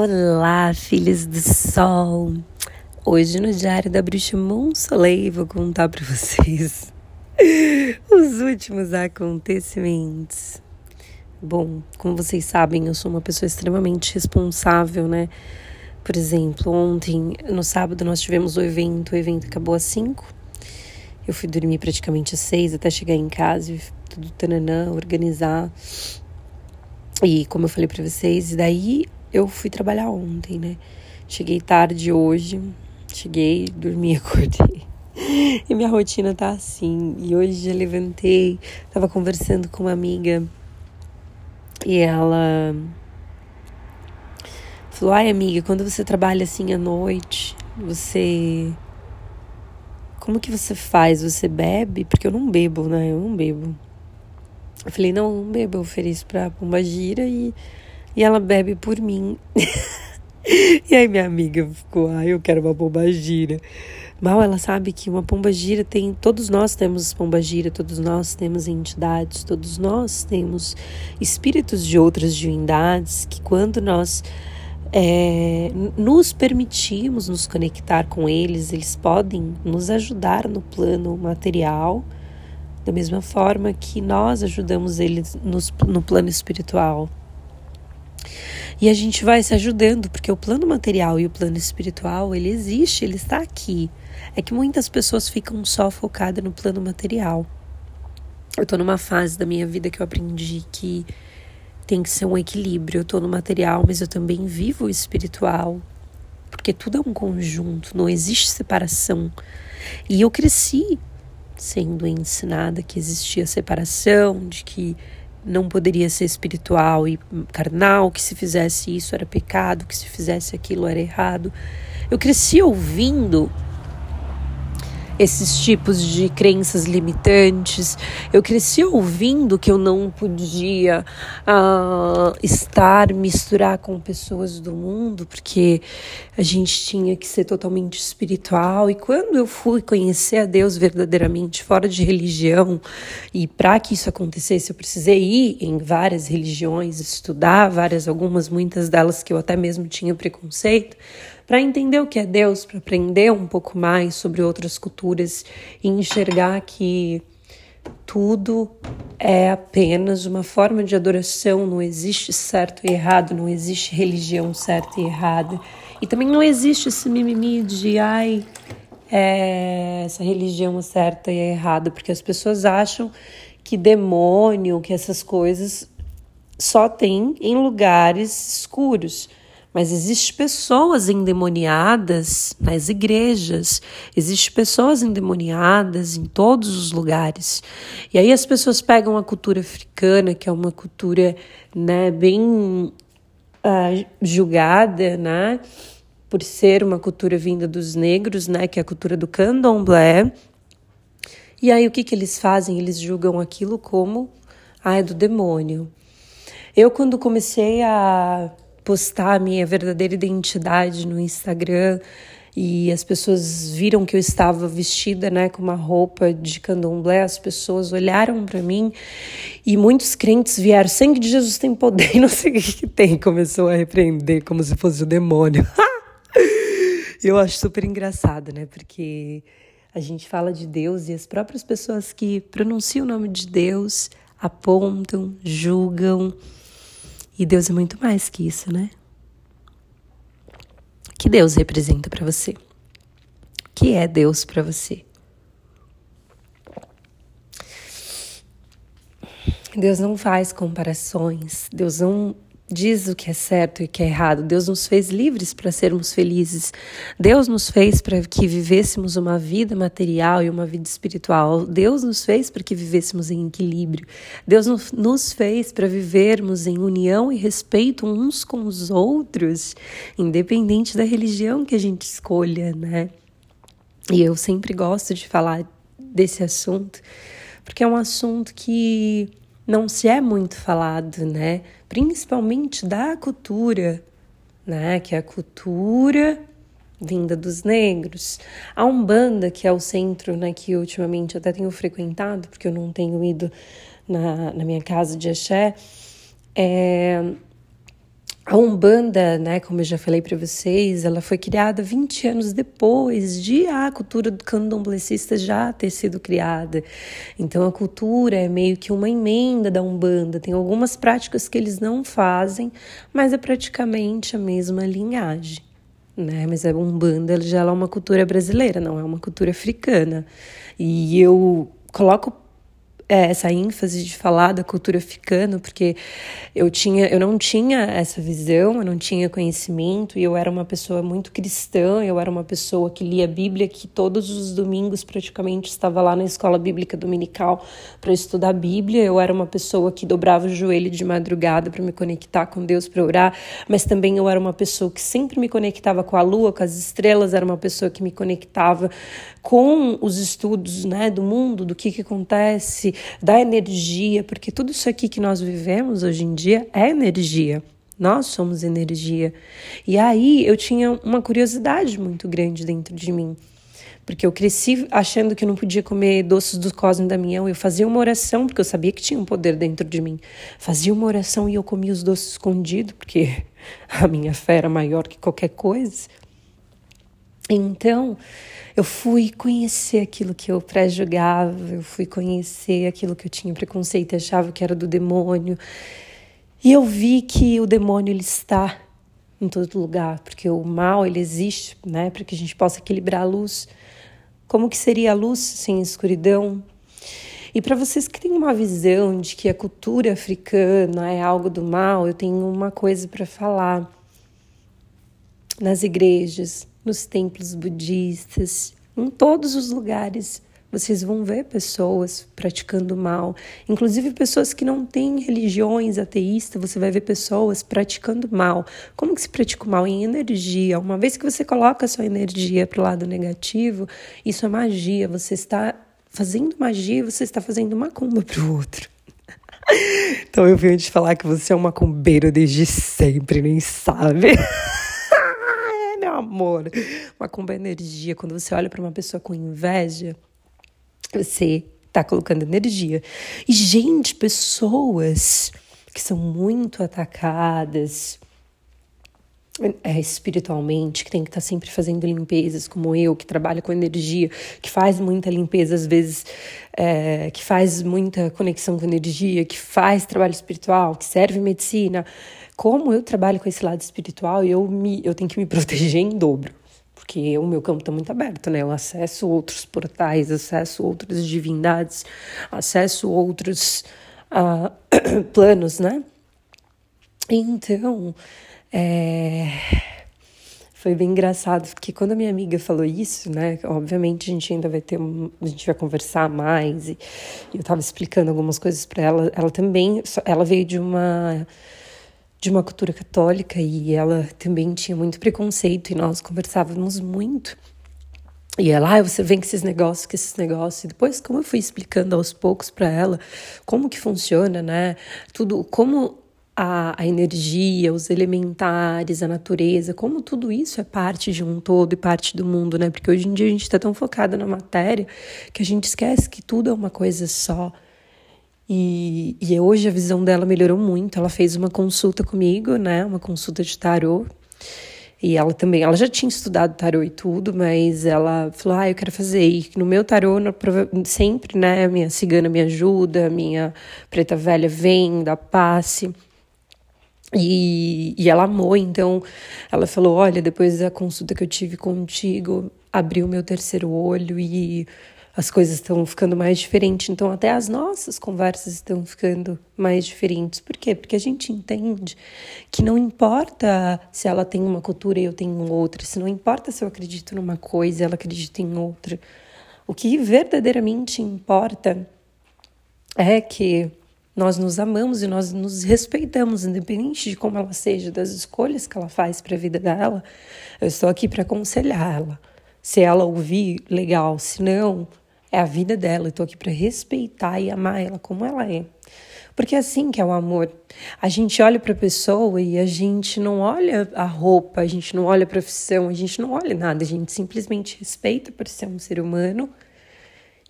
Olá, filhos do sol! Hoje no Diário da Bruxa Monsoleil vou contar para vocês os últimos acontecimentos. Bom, como vocês sabem, eu sou uma pessoa extremamente responsável, né? Por exemplo, ontem, no sábado, nós tivemos o evento, o evento acabou às 5. Eu fui dormir praticamente às 6 até chegar em casa e tudo tananã, organizar. E como eu falei para vocês, e daí eu fui trabalhar ontem, né? Cheguei tarde hoje, cheguei, dormi, acordei. E minha rotina tá assim. E hoje já levantei, tava conversando com uma amiga e ela falou: Ai, amiga, quando você trabalha assim à noite, você. Como que você faz? Você bebe? Porque eu não bebo, né? Eu não bebo. Eu falei: Não, não bebo. Eu ofereço pra Pomba Gira e e ela bebe por mim. e aí minha amiga ficou, ah, eu quero uma pomba gira. Mal ela sabe que uma pomba gira tem, todos nós temos pomba gira, todos nós temos entidades, todos nós temos espíritos de outras divindades que quando nós é, nos permitimos nos conectar com eles, eles podem nos ajudar no plano material, da mesma forma que nós ajudamos eles nos, no plano espiritual. E a gente vai se ajudando, porque o plano material e o plano espiritual, ele existe, ele está aqui. É que muitas pessoas ficam só focadas no plano material. Eu tô numa fase da minha vida que eu aprendi que tem que ser um equilíbrio. Eu tô no material, mas eu também vivo o espiritual. Porque tudo é um conjunto, não existe separação. E eu cresci sendo ensinada que existia separação, de que não poderia ser espiritual e carnal, que se fizesse isso era pecado, que se fizesse aquilo era errado. Eu cresci ouvindo esses tipos de crenças limitantes. Eu cresci ouvindo que eu não podia uh, estar, misturar com pessoas do mundo, porque a gente tinha que ser totalmente espiritual. E quando eu fui conhecer a Deus verdadeiramente, fora de religião, e para que isso acontecesse, eu precisei ir em várias religiões, estudar várias, algumas, muitas delas que eu até mesmo tinha preconceito para entender o que é Deus, para aprender um pouco mais sobre outras culturas e enxergar que tudo é apenas uma forma de adoração, não existe certo e errado, não existe religião certa e errada. E também não existe esse mimimi de ai, é, essa religião é certa e é errada, porque as pessoas acham que demônio, que essas coisas só tem em lugares escuros. Mas existem pessoas endemoniadas nas igrejas, existem pessoas endemoniadas em todos os lugares. E aí as pessoas pegam a cultura africana, que é uma cultura né, bem uh, julgada, né? Por ser uma cultura vinda dos negros, né? Que é a cultura do candomblé. E aí o que, que eles fazem? Eles julgam aquilo como ah, é do demônio. Eu, quando comecei a postar a minha verdadeira identidade no Instagram. E as pessoas viram que eu estava vestida, né, com uma roupa de candomblé, as pessoas olharam para mim. E muitos crentes vieram, sangue de Jesus tem poder, não sei o que, que tem, começou a repreender como se fosse o demônio. eu acho super engraçado, né, porque a gente fala de Deus e as próprias pessoas que pronunciam o nome de Deus apontam, julgam, e Deus é muito mais que isso, né? O que Deus representa para você? O que é Deus para você? Deus não faz comparações, Deus não diz o que é certo e o que é errado. Deus nos fez livres para sermos felizes. Deus nos fez para que vivêssemos uma vida material e uma vida espiritual. Deus nos fez para que vivêssemos em equilíbrio. Deus nos fez para vivermos em união e respeito uns com os outros, independente da religião que a gente escolha, né? E eu sempre gosto de falar desse assunto, porque é um assunto que não se é muito falado, né? Principalmente da cultura, né? Que é a cultura vinda dos negros. A Umbanda, que é o centro, né? Que ultimamente até tenho frequentado, porque eu não tenho ido na, na minha casa de axé, é... a Umbanda, né, como eu já falei para vocês, ela foi criada 20 anos depois de a cultura do candomblessista já ter sido criada. Então a cultura é meio que uma emenda da Umbanda. Tem algumas práticas que eles não fazem, mas é praticamente a mesma linhagem. Né? Mas a Umbanda já é uma cultura brasileira, não é uma cultura africana. E eu coloco essa ênfase de falar da cultura africana, porque eu tinha, eu não tinha essa visão, eu não tinha conhecimento, e eu era uma pessoa muito cristã, eu era uma pessoa que lia a Bíblia, que todos os domingos praticamente estava lá na escola bíblica dominical para estudar a Bíblia. Eu era uma pessoa que dobrava o joelho de madrugada para me conectar com Deus, para orar, mas também eu era uma pessoa que sempre me conectava com a lua, com as estrelas, era uma pessoa que me conectava com os estudos, né, do mundo, do que que acontece, da energia, porque tudo isso aqui que nós vivemos hoje em dia é energia. Nós somos energia. E aí eu tinha uma curiosidade muito grande dentro de mim. Porque eu cresci achando que eu não podia comer doces do Cosme e Damião. Eu fazia uma oração, porque eu sabia que tinha um poder dentro de mim. Fazia uma oração e eu comia os doces escondidos, porque a minha fé era maior que qualquer coisa. Então, eu fui conhecer aquilo que eu pré-julgava, eu fui conhecer aquilo que eu tinha preconceito e achava que era do demônio. E eu vi que o demônio ele está em todo lugar, porque o mal ele existe, né, para que a gente possa equilibrar a luz. Como que seria a luz sem escuridão? E para vocês que têm uma visão de que a cultura africana é algo do mal, eu tenho uma coisa para falar. Nas igrejas, nos templos budistas, em todos os lugares. Vocês vão ver pessoas praticando mal, inclusive pessoas que não têm religiões ateístas, você vai ver pessoas praticando mal. Como que se pratica o mal? Em energia. Uma vez que você coloca a sua energia para o lado negativo, isso é magia. Você está fazendo magia, você está fazendo macumba para o outro. então eu venho te falar que você é um macumbeiro desde sempre, nem sabe. amor. Macumba é energia. Quando você olha para uma pessoa com inveja, você tá colocando energia. E, gente, pessoas que são muito atacadas é, espiritualmente, que tem que estar tá sempre fazendo limpezas, como eu, que trabalha com energia, que faz muita limpeza, às vezes, é, que faz muita conexão com energia, que faz trabalho espiritual, que serve medicina como eu trabalho com esse lado espiritual, eu, me, eu tenho que me proteger em dobro. Porque o meu campo está muito aberto, né? Eu acesso outros portais, acesso outras divindades, acesso outros uh, planos, né? Então, é... foi bem engraçado, porque quando a minha amiga falou isso, né? Obviamente a gente ainda vai ter, a gente vai conversar mais, e, eu estava explicando algumas coisas para ela. Ela também, ela veio de uma de uma cultura católica e ela também tinha muito preconceito e nós conversávamos muito. E ela, ah, você vem com esses negócios, com esses negócios. E depois, como eu fui explicando aos poucos para ela como que funciona, né? Tudo, como a, a, energia, os elementares, a natureza, como tudo isso é parte de um todo e parte do mundo, né? Porque hoje em dia a gente está tão focado na matéria que a gente esquece que tudo é uma coisa só. E, e hoje a visão dela melhorou muito. Ela fez uma consulta comigo, né? Uma consulta de tarô. E ela também, ela já tinha estudado tarô e tudo, mas ela falou: "Ah, eu quero fazer". E no meu tarô, no, sempre, né, minha cigana me ajuda, minha preta velha vem, dá passe. E, e ela amou, então ela falou: Olha, depois da consulta que eu tive contigo, abriu meu terceiro olho e as coisas estão ficando mais diferentes, então até as nossas conversas estão ficando mais diferentes. Por quê? Porque a gente entende que não importa se ela tem uma cultura e eu tenho outra, se não importa se eu acredito numa coisa e ela acredita em outra. O que verdadeiramente importa é que nós nos amamos e nós nos respeitamos, independente de como ela seja, das escolhas que ela faz para a vida dela. Eu estou aqui para aconselhar ela. Se ela ouvir, legal. Se não, é a vida dela, eu tô aqui para respeitar e amar ela como ela é. Porque é assim que é o amor. A gente olha para a pessoa e a gente não olha a roupa, a gente não olha a profissão, a gente não olha nada, a gente simplesmente respeita por ser um ser humano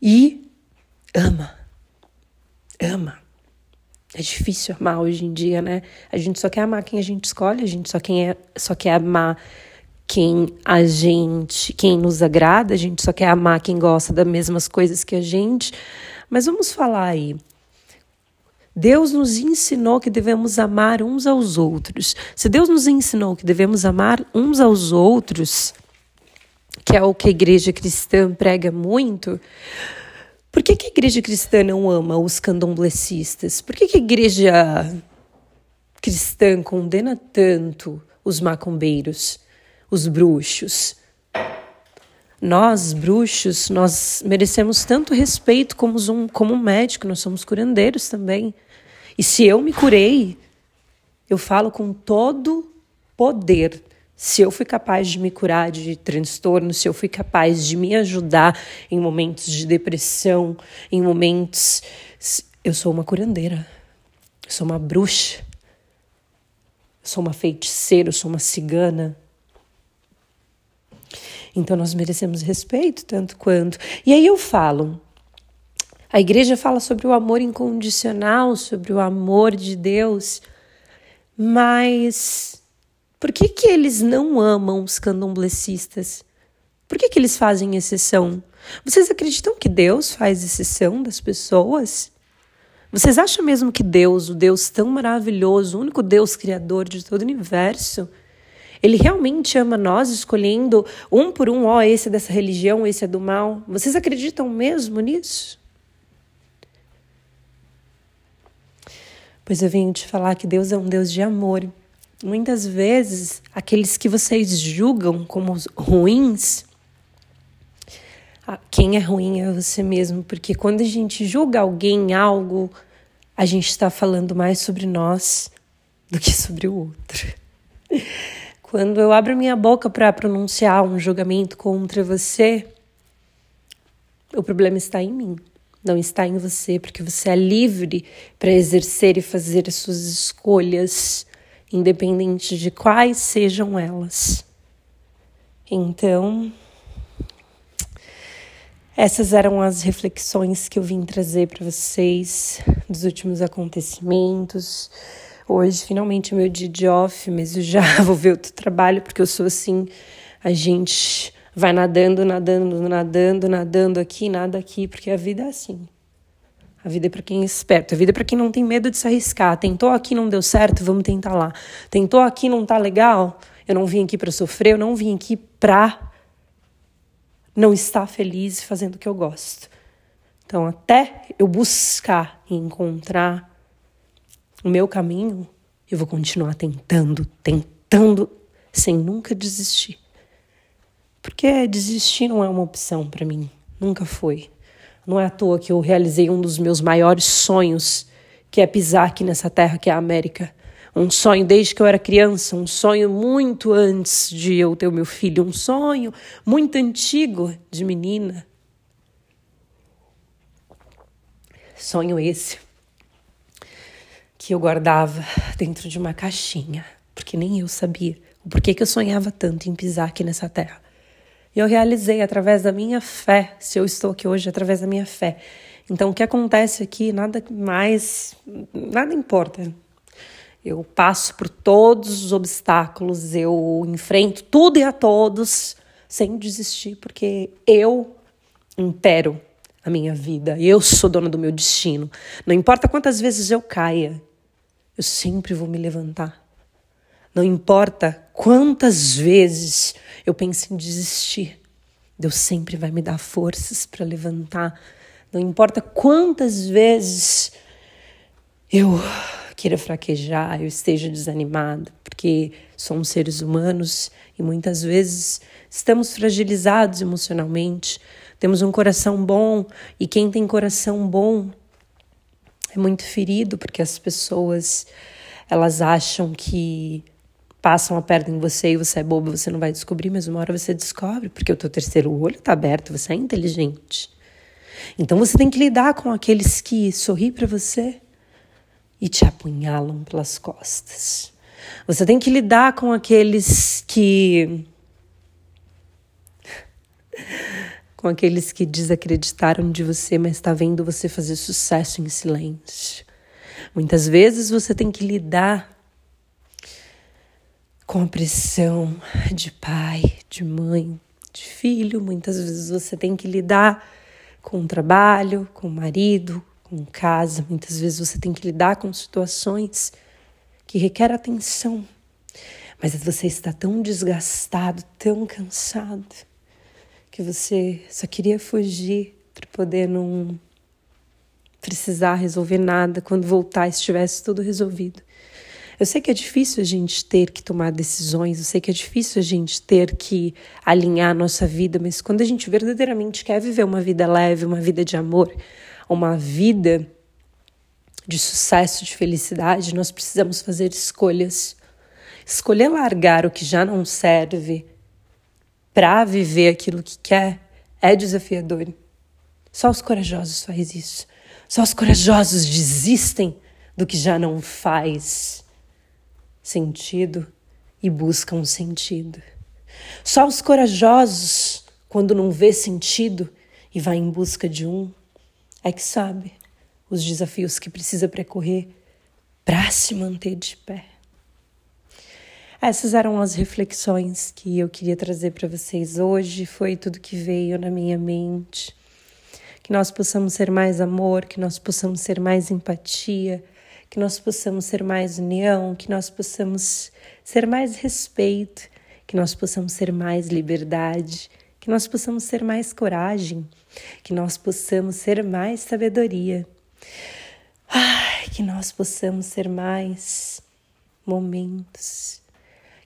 e ama. Ama. É difícil amar hoje em dia, né? A gente só quer amar quem a gente escolhe, a gente só, quem é, só quer amar quem a gente, quem nos agrada, a gente só quer amar quem gosta das mesmas coisas que a gente. Mas vamos falar aí. Deus nos ensinou que devemos amar uns aos outros. Se Deus nos ensinou que devemos amar uns aos outros, que é o que a igreja cristã prega muito, por que, que a igreja cristã não ama os candomblecistas? Por que, que a igreja cristã condena tanto os macumbeiros, os bruxos? Nós, bruxos, nós merecemos tanto respeito como um, como um médico, nós somos curandeiros também. E se eu me curei, eu falo com todo poder se eu fui capaz de me curar de transtorno, se eu fui capaz de me ajudar em momentos de depressão, em momentos. Eu sou uma curandeira, eu sou uma bruxa, eu sou uma feiticeira, eu sou uma cigana. Então nós merecemos respeito tanto quanto. E aí eu falo. A igreja fala sobre o amor incondicional, sobre o amor de Deus, mas por que, que eles não amam os candomblecistas? Por que, que eles fazem exceção? Vocês acreditam que Deus faz exceção das pessoas? Vocês acham mesmo que Deus, o Deus tão maravilhoso, o único Deus criador de todo o universo, ele realmente ama nós, escolhendo um por um, ó, oh, esse é dessa religião, esse é do mal? Vocês acreditam mesmo nisso? Pois eu vim te falar que Deus é um Deus de amor. Muitas vezes, aqueles que vocês julgam como ruins, quem é ruim é você mesmo, porque quando a gente julga alguém, algo, a gente está falando mais sobre nós do que sobre o outro. Quando eu abro minha boca para pronunciar um julgamento contra você, o problema está em mim, não está em você, porque você é livre para exercer e fazer as suas escolhas independente de quais sejam elas. Então, essas eram as reflexões que eu vim trazer para vocês dos últimos acontecimentos. Hoje, finalmente, é meu dia de off, mas eu já vou ver outro trabalho, porque eu sou assim, a gente vai nadando, nadando, nadando, nadando aqui, nada aqui, porque a vida é assim. A vida é para quem é esperto, a vida é para quem não tem medo de se arriscar. Tentou aqui, não deu certo, vamos tentar lá. Tentou aqui, não tá legal, eu não vim aqui para sofrer, eu não vim aqui para não estar feliz fazendo o que eu gosto. Então, até eu buscar e encontrar o meu caminho, eu vou continuar tentando, tentando, sem nunca desistir. Porque desistir não é uma opção para mim, nunca foi. Não é à toa que eu realizei um dos meus maiores sonhos, que é pisar aqui nessa terra que é a América. Um sonho desde que eu era criança, um sonho muito antes de eu ter o meu filho, um sonho muito antigo de menina. Sonho esse que eu guardava dentro de uma caixinha, porque nem eu sabia o porquê que eu sonhava tanto em pisar aqui nessa terra. E eu realizei através da minha fé, se eu estou aqui hoje, através da minha fé. Então, o que acontece aqui, nada mais, nada importa. Eu passo por todos os obstáculos, eu enfrento tudo e a todos sem desistir, porque eu impero a minha vida, eu sou dona do meu destino. Não importa quantas vezes eu caia, eu sempre vou me levantar. Não importa quantas vezes eu penso em desistir, Deus sempre vai me dar forças para levantar. Não importa quantas vezes eu queira fraquejar, eu esteja desanimado, porque somos seres humanos e muitas vezes estamos fragilizados emocionalmente. Temos um coração bom e quem tem coração bom é muito ferido porque as pessoas elas acham que passam a perna em você e você é bobo, você não vai descobrir, mas uma hora você descobre, porque o teu terceiro olho está aberto, você é inteligente. Então você tem que lidar com aqueles que sorriem para você e te apunhalam pelas costas. Você tem que lidar com aqueles que com aqueles que desacreditaram de você, mas está vendo você fazer sucesso em silêncio. Muitas vezes você tem que lidar com a pressão de pai, de mãe, de filho. Muitas vezes você tem que lidar com o trabalho, com o marido, com casa. Muitas vezes você tem que lidar com situações que requer atenção. Mas você está tão desgastado, tão cansado, que você só queria fugir para poder não precisar resolver nada quando voltar estivesse tudo resolvido. Eu sei que é difícil a gente ter que tomar decisões, eu sei que é difícil a gente ter que alinhar a nossa vida, mas quando a gente verdadeiramente quer viver uma vida leve, uma vida de amor, uma vida de sucesso, de felicidade, nós precisamos fazer escolhas. Escolher largar o que já não serve para viver aquilo que quer é desafiador. Só os corajosos fazem isso. Só os corajosos desistem do que já não faz sentido e buscam sentido. Só os corajosos, quando não vê sentido e vai em busca de um, é que sabe os desafios que precisa percorrer para se manter de pé. Essas eram as reflexões que eu queria trazer para vocês hoje. Foi tudo que veio na minha mente. Que nós possamos ser mais amor, que nós possamos ser mais empatia, que nós possamos ser mais união, que nós possamos ser mais respeito, que nós possamos ser mais liberdade, que nós possamos ser mais coragem, que nós possamos ser mais sabedoria. Ai, que nós possamos ser mais momentos,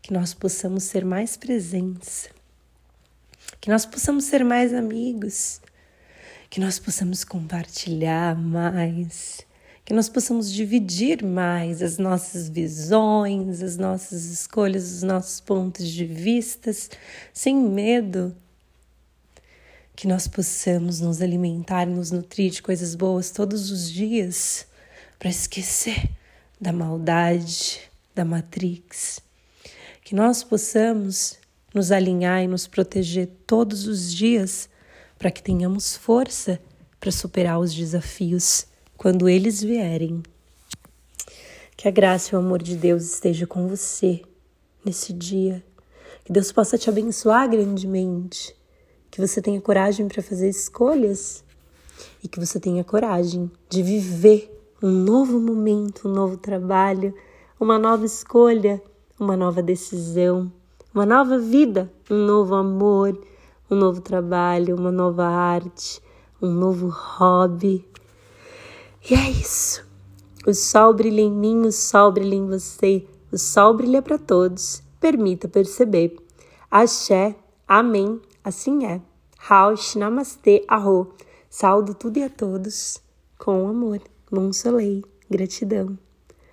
que nós possamos ser mais presença, que nós possamos ser mais amigos, que nós possamos compartilhar mais que nós possamos dividir mais as nossas visões, as nossas escolhas, os nossos pontos de vistas, sem medo. Que nós possamos nos alimentar, nos nutrir de coisas boas todos os dias, para esquecer da maldade, da Matrix. Que nós possamos nos alinhar e nos proteger todos os dias, para que tenhamos força para superar os desafios quando eles vierem. Que a graça e o amor de Deus esteja com você nesse dia. Que Deus possa te abençoar grandemente. Que você tenha coragem para fazer escolhas e que você tenha coragem de viver um novo momento, um novo trabalho, uma nova escolha, uma nova decisão, uma nova vida, um novo amor, um novo trabalho, uma nova arte, um novo hobby, e é isso. O sol brilha em mim, o sol brilha em você, o sol brilha para todos. Permita perceber. Axé, amém, assim é. Raush, namastê, arro. Saldo tudo e a todos com amor. Bom soleil, gratidão.